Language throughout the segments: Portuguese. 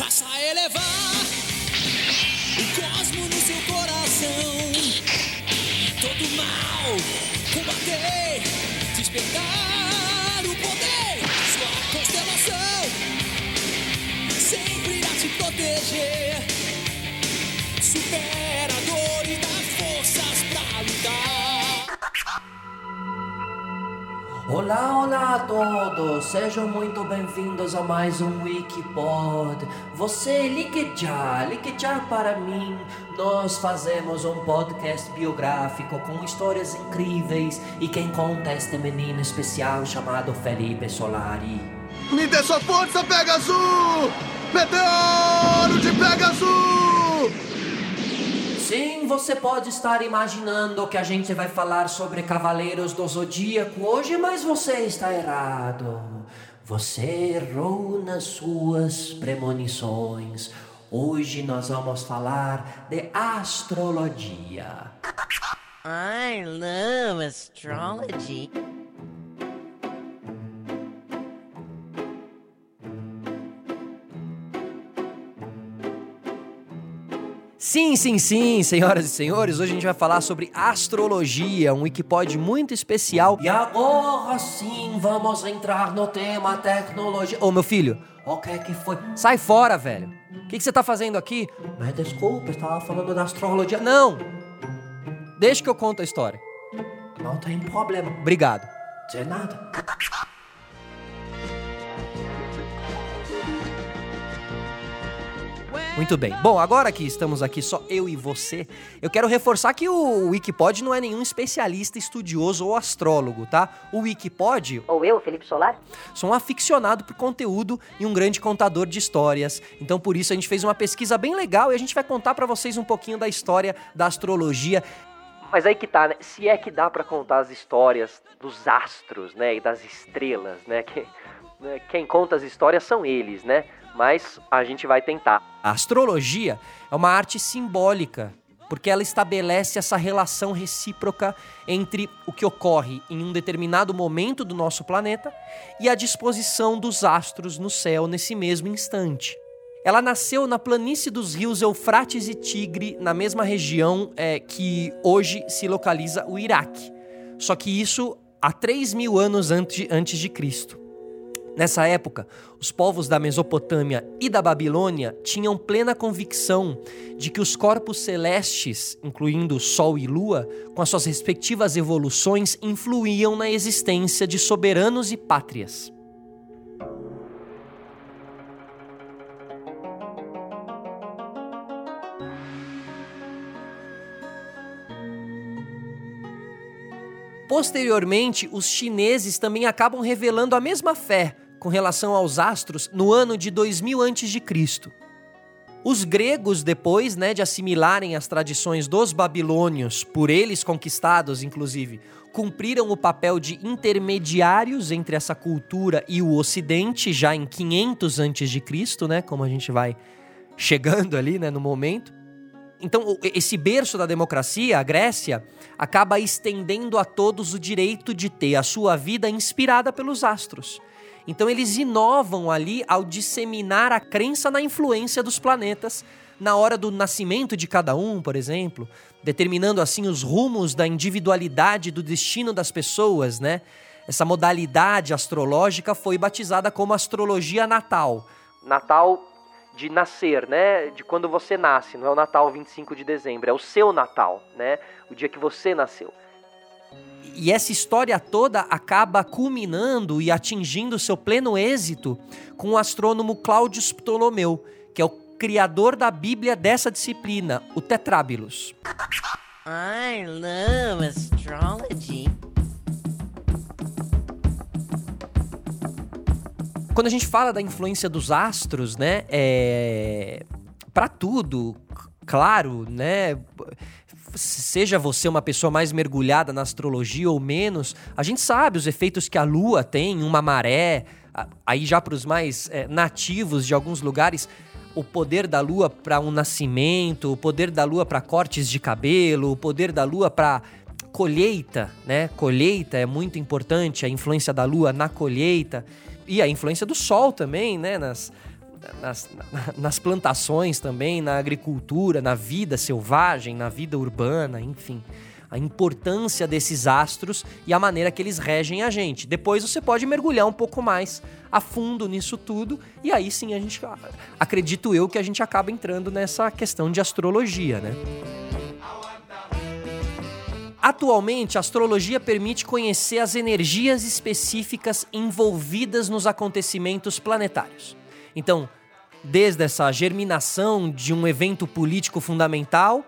Faça elevar o cosmo no seu coração. Todo mal combater, despertar o poder. Sua constelação sempre irá te proteger. Supera Olá, olá a todos! Sejam muito bem-vindos a mais um Wikipod. Você ligue já, ligue para mim. Nós fazemos um podcast biográfico com histórias incríveis e quem conta é este menino especial chamado Felipe Solari. Me dê sua força, Pegasus! Meteoro de Pegasus! Sim, você pode estar imaginando que a gente vai falar sobre Cavaleiros do Zodíaco hoje, mas você está errado. Você errou nas suas premonições. Hoje nós vamos falar de astrologia. I love astrology. Sim, sim, sim, senhoras e senhores, hoje a gente vai falar sobre astrologia, um Wikipod muito especial. E agora sim vamos entrar no tema tecnologia. Ô, meu filho, O que que foi? sai fora, velho. O que, que você tá fazendo aqui? Mas desculpa, estava falando da astrologia. Não! Deixa que eu conto a história. Não tem problema. Obrigado. De nada. Muito bem. Bom, agora que estamos aqui só eu e você, eu quero reforçar que o Wikipod não é nenhum especialista, estudioso ou astrólogo, tá? O Wikipod Ou eu, Felipe Solar? sou um aficionado por conteúdo e um grande contador de histórias. Então, por isso, a gente fez uma pesquisa bem legal e a gente vai contar pra vocês um pouquinho da história da astrologia. Mas aí que tá, né? Se é que dá pra contar as histórias dos astros, né? E das estrelas, né? Que, né? Quem conta as histórias são eles, né? Mas a gente vai tentar. A astrologia é uma arte simbólica, porque ela estabelece essa relação recíproca entre o que ocorre em um determinado momento do nosso planeta e a disposição dos astros no céu nesse mesmo instante. Ela nasceu na planície dos rios Eufrates e Tigre, na mesma região é, que hoje se localiza o Iraque. Só que isso há 3 mil anos antes, antes de Cristo. Nessa época, os povos da Mesopotâmia e da Babilônia tinham plena convicção de que os corpos celestes, incluindo Sol e Lua, com as suas respectivas evoluções, influíam na existência de soberanos e pátrias. Posteriormente, os chineses também acabam revelando a mesma fé com relação aos astros no ano de 2000 a.C. Os gregos, depois né, de assimilarem as tradições dos babilônios, por eles conquistados inclusive, cumpriram o papel de intermediários entre essa cultura e o Ocidente já em 500 a.C., né, como a gente vai chegando ali né, no momento. Então, esse berço da democracia, a Grécia, acaba estendendo a todos o direito de ter a sua vida inspirada pelos astros. Então, eles inovam ali ao disseminar a crença na influência dos planetas na hora do nascimento de cada um, por exemplo, determinando assim os rumos da individualidade do destino das pessoas, né? Essa modalidade astrológica foi batizada como astrologia natal. Natal de nascer, né? De quando você nasce, não é o Natal 25 de dezembro, é o seu Natal, né? O dia que você nasceu. E essa história toda acaba culminando e atingindo seu pleno êxito com o astrônomo Claudius Ptolomeu, que é o criador da Bíblia dessa disciplina, o Tetrábilos. I love astrology. Quando a gente fala da influência dos astros, né, é para tudo, claro, né, seja você uma pessoa mais mergulhada na astrologia ou menos, a gente sabe os efeitos que a lua tem, uma maré, aí já para os mais é, nativos de alguns lugares, o poder da lua para um nascimento, o poder da lua para cortes de cabelo, o poder da lua para colheita, né? Colheita é muito importante, a influência da lua na colheita e a influência do sol também, né? Nas, nas, na- nas plantações também, na agricultura, na vida selvagem, na vida urbana, enfim. A importância desses astros e a maneira que eles regem a gente. Depois você pode mergulhar um pouco mais a fundo nisso tudo e aí sim a gente acredito eu que a gente acaba entrando nessa questão de astrologia, né? Atualmente, a astrologia permite conhecer as energias específicas envolvidas nos acontecimentos planetários. Então, desde essa germinação de um evento político fundamental,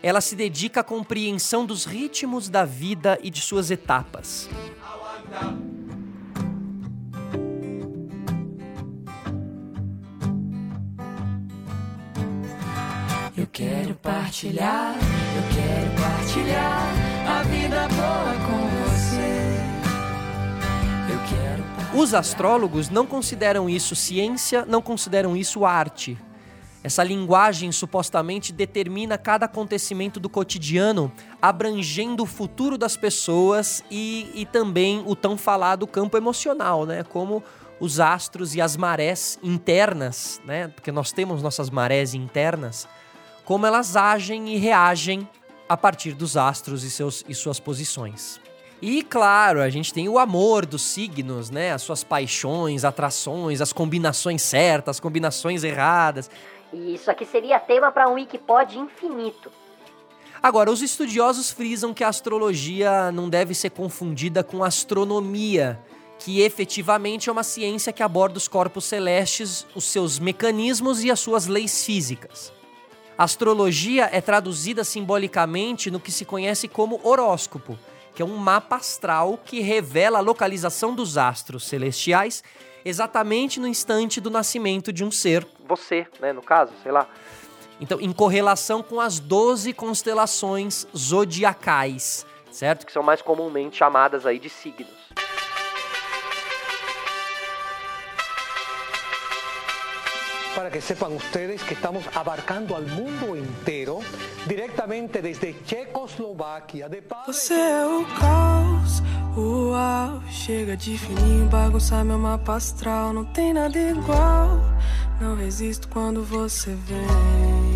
ela se dedica à compreensão dos ritmos da vida e de suas etapas. Eu quero partilhar, eu quero partilhar a vida boa com você. Eu quero Os astrólogos não consideram isso ciência, não consideram isso arte. Essa linguagem supostamente determina cada acontecimento do cotidiano, abrangendo o futuro das pessoas e, e também o tão falado campo emocional, né? Como os astros e as marés internas, né? Porque nós temos nossas marés internas, como elas agem e reagem a partir dos astros e, seus, e suas posições. E claro, a gente tem o amor dos signos, né? As suas paixões, atrações, as combinações certas, as combinações erradas. E isso aqui seria tema para um Wikipod infinito. Agora, os estudiosos frisam que a astrologia não deve ser confundida com astronomia, que efetivamente é uma ciência que aborda os corpos celestes, os seus mecanismos e as suas leis físicas. Astrologia é traduzida simbolicamente no que se conhece como horóscopo, que é um mapa astral que revela a localização dos astros celestiais exatamente no instante do nascimento de um ser, você, né, no caso, sei lá. Então, em correlação com as 12 constelações zodiacais, certo? Que são mais comumente chamadas aí de signos. Para que sepan ustedes que estamos abarcando al mundo entero directamente desde Checoslovaquia. De padre- Você é o caos, uau. Chega de fininho, bagunçar meu mapa astral. Não tem nada igual. Não resisto quando você vem.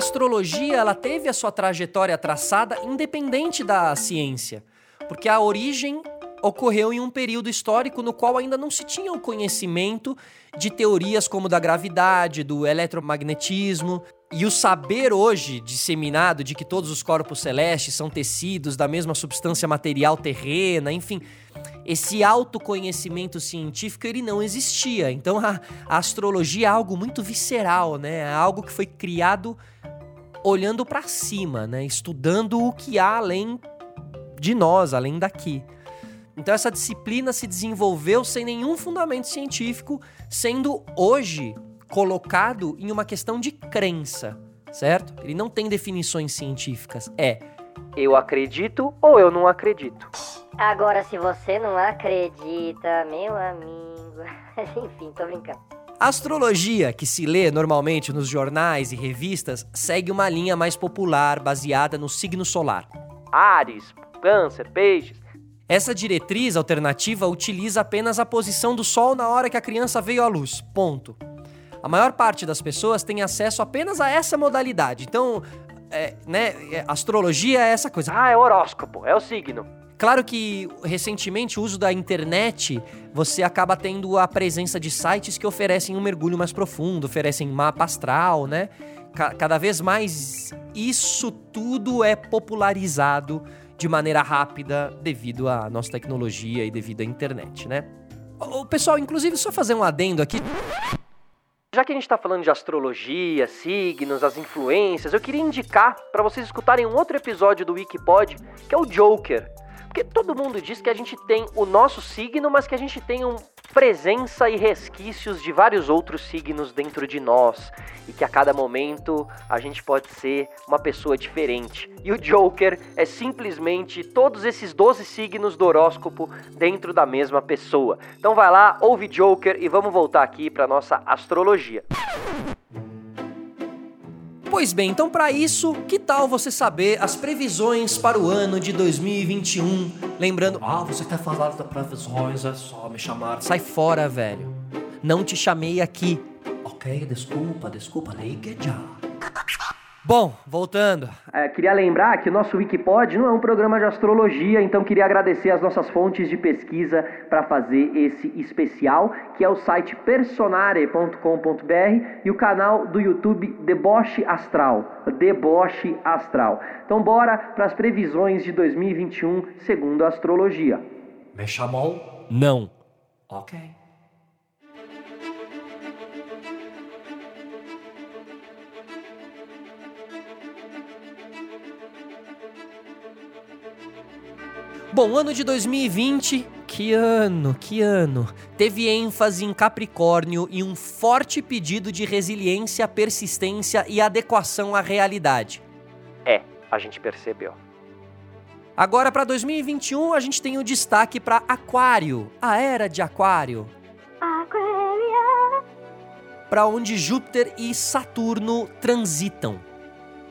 Astrologia ela teve a sua trajetória traçada independente da ciência, porque a origem ocorreu em um período histórico no qual ainda não se tinha o conhecimento de teorias como da gravidade, do eletromagnetismo, e o saber hoje disseminado de que todos os corpos celestes são tecidos da mesma substância material terrena, enfim, esse autoconhecimento científico ele não existia. Então a, a astrologia é algo muito visceral, né? É algo que foi criado olhando para cima, né? Estudando o que há além de nós, além daqui. Então essa disciplina se desenvolveu sem nenhum fundamento científico, sendo hoje colocado em uma questão de crença, certo? Ele não tem definições científicas. É eu acredito ou eu não acredito. Agora, se você não acredita, meu amigo. Enfim, tô brincando. A astrologia, que se lê normalmente nos jornais e revistas, segue uma linha mais popular baseada no signo solar. Ares, Câncer, Peixes. Essa diretriz alternativa utiliza apenas a posição do Sol na hora que a criança veio à luz. Ponto. A maior parte das pessoas tem acesso apenas a essa modalidade. Então, é, né, é, astrologia é essa coisa. Ah, é horóscopo, é o signo. Claro que recentemente o uso da internet, você acaba tendo a presença de sites que oferecem um mergulho mais profundo, oferecem mapa astral, né? Ca- cada vez mais isso tudo é popularizado de maneira rápida devido à nossa tecnologia e devido à internet, né? O pessoal, inclusive, só fazer um adendo aqui. Já que a gente está falando de astrologia, signos, as influências, eu queria indicar para vocês escutarem um outro episódio do Wikipod, que é o Joker. Porque todo mundo diz que a gente tem o nosso signo, mas que a gente tem um presença e resquícios de vários outros signos dentro de nós e que a cada momento a gente pode ser uma pessoa diferente. E o Joker é simplesmente todos esses 12 signos do horóscopo dentro da mesma pessoa. Então vai lá, ouve Joker e vamos voltar aqui para nossa astrologia. Pois bem, então para isso, que tal você saber as previsões para o ano de 2021? Lembrando, Ah, você quer falar das previsões, é só me chamar. sai fora, velho. Não te chamei aqui. Ok, desculpa, desculpa, já. Bom, voltando. É, queria lembrar que o nosso Wikipod não é um programa de astrologia, então queria agradecer as nossas fontes de pesquisa para fazer esse especial, que é o site personare.com.br e o canal do YouTube Deboche Astral. Deboche Astral. Então bora para as previsões de 2021 segundo a astrologia. Me chamou? Não. Ok. Bom, ano de 2020, que ano, que ano. Teve ênfase em Capricórnio e um forte pedido de resiliência, persistência e adequação à realidade. É, a gente percebeu. Agora, para 2021, a gente tem o destaque para Aquário, a era de Aquário. Para onde Júpiter e Saturno transitam.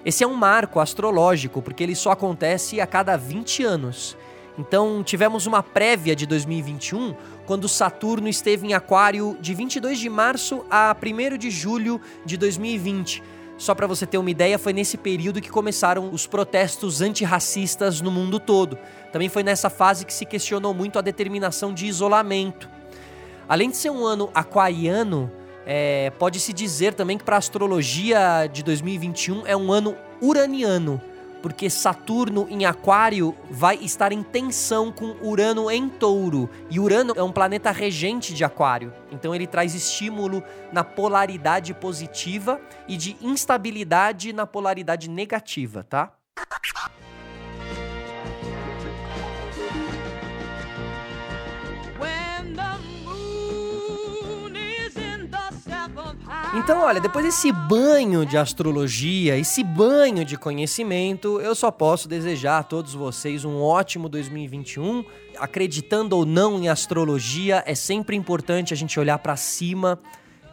Esse é um marco astrológico, porque ele só acontece a cada 20 anos. Então, tivemos uma prévia de 2021, quando Saturno esteve em Aquário de 22 de março a 1 de julho de 2020. Só para você ter uma ideia, foi nesse período que começaram os protestos antirracistas no mundo todo. Também foi nessa fase que se questionou muito a determinação de isolamento. Além de ser um ano aquariano, é, pode-se dizer também que para a astrologia de 2021 é um ano uraniano, porque Saturno em Aquário vai estar em tensão com Urano em Touro. E Urano é um planeta regente de Aquário, então ele traz estímulo na polaridade positiva e de instabilidade na polaridade negativa, tá? Então, olha, depois desse banho de astrologia, esse banho de conhecimento, eu só posso desejar a todos vocês um ótimo 2021. Acreditando ou não em astrologia, é sempre importante a gente olhar para cima,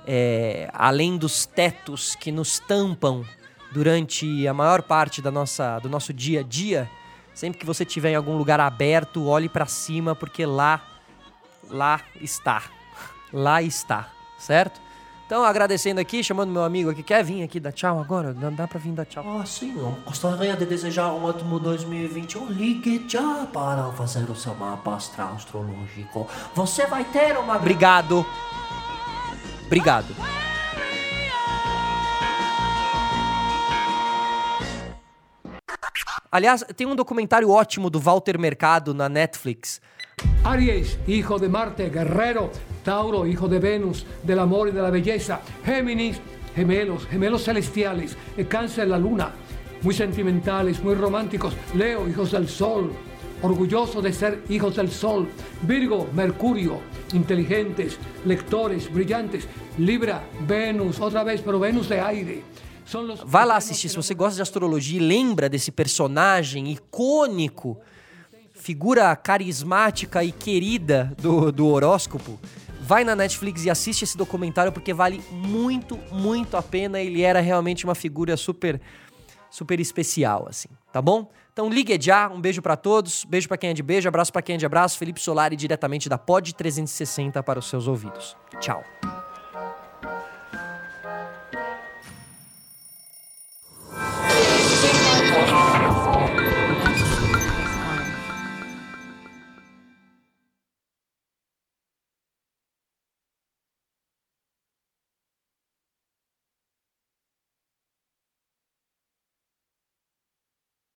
é, além dos tetos que nos tampam durante a maior parte da nossa, do nosso dia a dia. Sempre que você estiver em algum lugar aberto, olhe para cima, porque lá, lá está. Lá está, certo? Então, agradecendo aqui, chamando meu amigo aqui, quer vir aqui dar tchau agora? Não dá pra vir dar tchau. Ah, sim, eu gostaria de desejar um ótimo 2021. Ligue já para fazer o seu mapa astral astrológico. Você vai ter uma... Obrigado. Obrigado. Aliás, tem um documentário ótimo do Walter Mercado na Netflix. Aries, hijo de Marte, guerrero. Tauro, hijo de Venus, del amor y de la belleza. Géminis, gemelos, gemelos celestiales. Cáncer, la luna. Muy sentimentales, muy románticos. Leo, hijos del sol. Orgulloso de ser hijos del sol. Virgo, Mercurio. Inteligentes, lectores, brillantes. Libra, Venus, otra vez, pero Venus de aire. Vai lá assistir, se você gosta de astrologia e lembra desse personagem icônico, figura carismática e querida do, do horóscopo, vai na Netflix e assiste esse documentário porque vale muito, muito a pena. Ele era realmente uma figura super, super especial, assim, tá bom? Então ligue já, um beijo pra todos, beijo pra quem é de beijo, abraço pra quem é de abraço. Felipe Solari diretamente da Pod 360 para os seus ouvidos. Tchau.